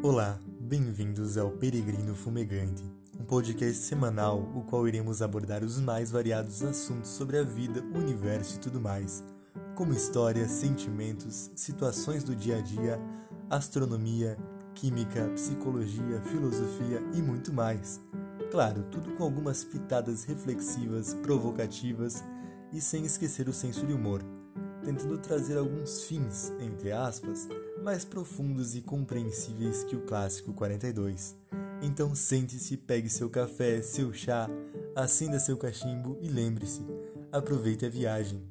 Olá, bem-vindos ao Peregrino Fumegante, um podcast semanal o qual iremos abordar os mais variados assuntos sobre a vida, o universo e tudo mais, como história, sentimentos, situações do dia a dia, astronomia, química, psicologia, filosofia e muito mais. Claro, tudo com algumas pitadas reflexivas, provocativas e sem esquecer o senso de humor tentando trazer alguns fins, entre aspas, mais profundos e compreensíveis que o clássico 42. Então sente-se, pegue seu café, seu chá, acenda seu cachimbo e lembre-se, aproveite a viagem.